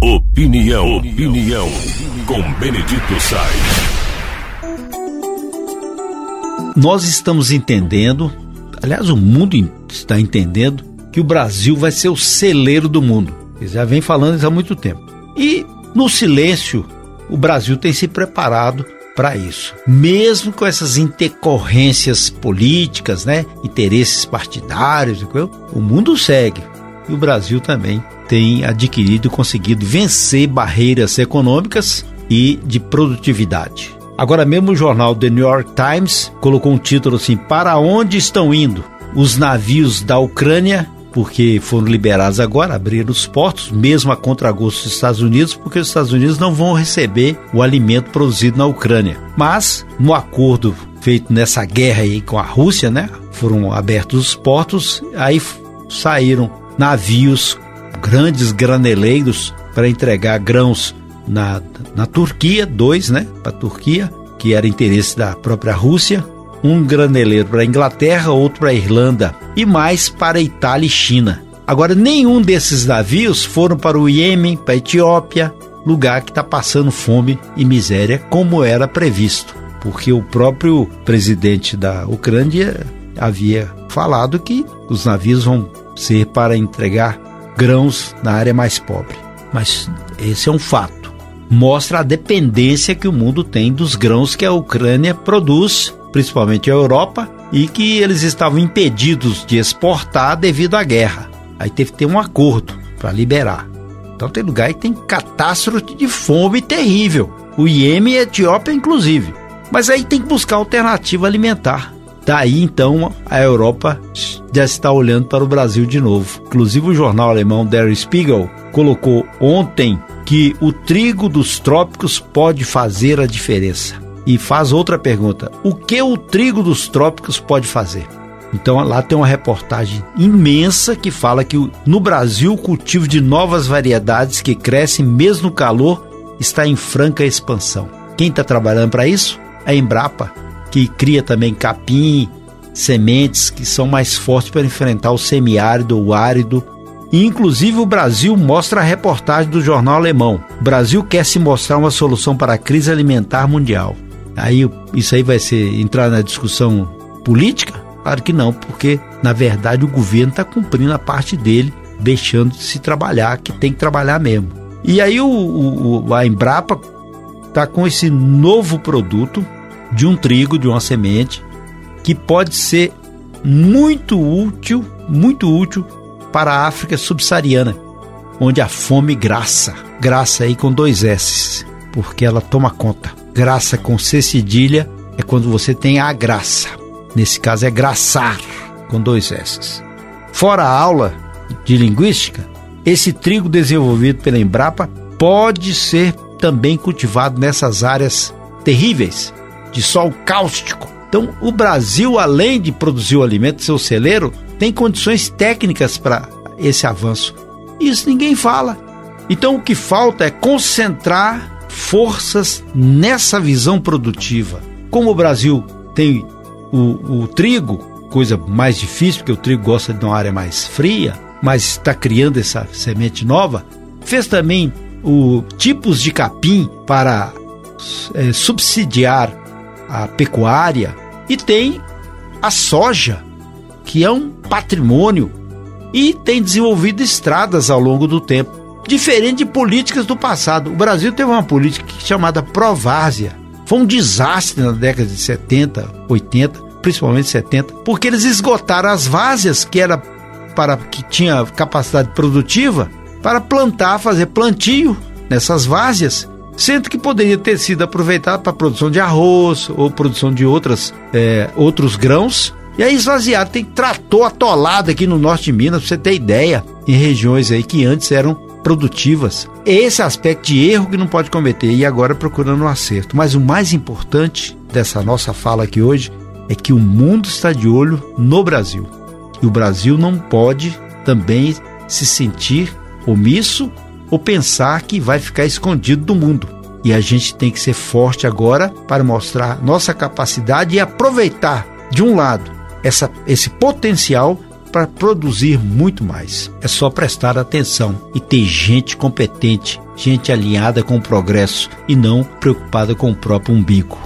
Opinião, opinião, com Benedito Sainz. Nós estamos entendendo, aliás, o mundo está entendendo, que o Brasil vai ser o celeiro do mundo. Eles já vem falando isso há muito tempo. E no silêncio, o Brasil tem se preparado para isso. Mesmo com essas intercorrências políticas, né, interesses partidários, o mundo segue. E o Brasil também tem adquirido e conseguido vencer barreiras econômicas e de produtividade. Agora mesmo o jornal The New York Times colocou um título assim: Para onde estão indo os navios da Ucrânia porque foram liberados agora, abriram os portos, mesmo a contragosto dos Estados Unidos, porque os Estados Unidos não vão receber o alimento produzido na Ucrânia. Mas, no acordo feito nessa guerra aí com a Rússia, né? Foram abertos os portos, aí saíram navios, grandes graneleiros para entregar grãos na, na Turquia, dois, né? Para a Turquia, que era interesse da própria Rússia, um graneleiro para a Inglaterra, outro para a Irlanda e mais para a Itália e China. Agora, nenhum desses navios foram para o Iêmen, para a Etiópia, lugar que está passando fome e miséria, como era previsto, porque o próprio presidente da Ucrânia havia falado que os navios vão ser para entregar grãos na área mais pobre. Mas esse é um fato. Mostra a dependência que o mundo tem dos grãos que a Ucrânia produz principalmente a Europa, e que eles estavam impedidos de exportar devido à guerra. Aí teve que ter um acordo para liberar. Então tem lugar que tem catástrofe de fome terrível. O Iêmen e a Etiópia, inclusive. Mas aí tem que buscar alternativa alimentar. Daí então a Europa já está olhando para o Brasil de novo. Inclusive o jornal alemão Der Spiegel colocou ontem que o trigo dos trópicos pode fazer a diferença e faz outra pergunta: o que o trigo dos trópicos pode fazer? Então lá tem uma reportagem imensa que fala que no Brasil o cultivo de novas variedades que crescem mesmo no calor está em franca expansão. Quem está trabalhando para isso? A Embrapa, que cria também capim, sementes que são mais fortes para enfrentar o semiárido, o árido. E, inclusive o Brasil mostra a reportagem do jornal alemão. O Brasil quer se mostrar uma solução para a crise alimentar mundial. Aí isso aí vai ser entrar na discussão política? Claro que não, porque na verdade o governo está cumprindo a parte dele, deixando de se trabalhar, que tem que trabalhar mesmo. E aí o, o a Embrapa está com esse novo produto de um trigo, de uma semente, que pode ser muito útil, muito útil para a África subsaariana, onde a fome graça, graça aí com dois S, porque ela toma conta. Graça com C cedilha é quando você tem a graça. Nesse caso é graçar, com dois S. Fora a aula de linguística, esse trigo desenvolvido pela Embrapa pode ser também cultivado nessas áreas terríveis de sol cáustico. Então, o Brasil, além de produzir o alimento, seu celeiro, tem condições técnicas para esse avanço. Isso ninguém fala. Então, o que falta é concentrar forças nessa visão produtiva. Como o Brasil tem o, o trigo, coisa mais difícil, porque o trigo gosta de uma área mais fria, mas está criando essa semente nova, fez também o tipos de capim para é, subsidiar a pecuária e tem a soja, que é um patrimônio e tem desenvolvido estradas ao longo do tempo diferente de políticas do passado. O Brasil teve uma política chamada Provárzia. Foi um desastre na década de 70, 80, principalmente 70, porque eles esgotaram as várzeas que era para que tinha capacidade produtiva para plantar, fazer plantio nessas várzeas, sendo que poderia ter sido aproveitado para produção de arroz ou produção de outras, é, outros grãos. E aí esvaziado, tem trator atolado aqui no norte de Minas, para você ter ideia, em regiões aí que antes eram produtivas. Esse aspecto de erro que não pode cometer e agora procurando um acerto. Mas o mais importante dessa nossa fala aqui hoje é que o mundo está de olho no Brasil. E o Brasil não pode também se sentir omisso ou pensar que vai ficar escondido do mundo. E a gente tem que ser forte agora para mostrar nossa capacidade e aproveitar, de um lado, essa, esse potencial para produzir muito mais. É só prestar atenção e ter gente competente, gente alinhada com o progresso e não preocupada com o próprio umbigo.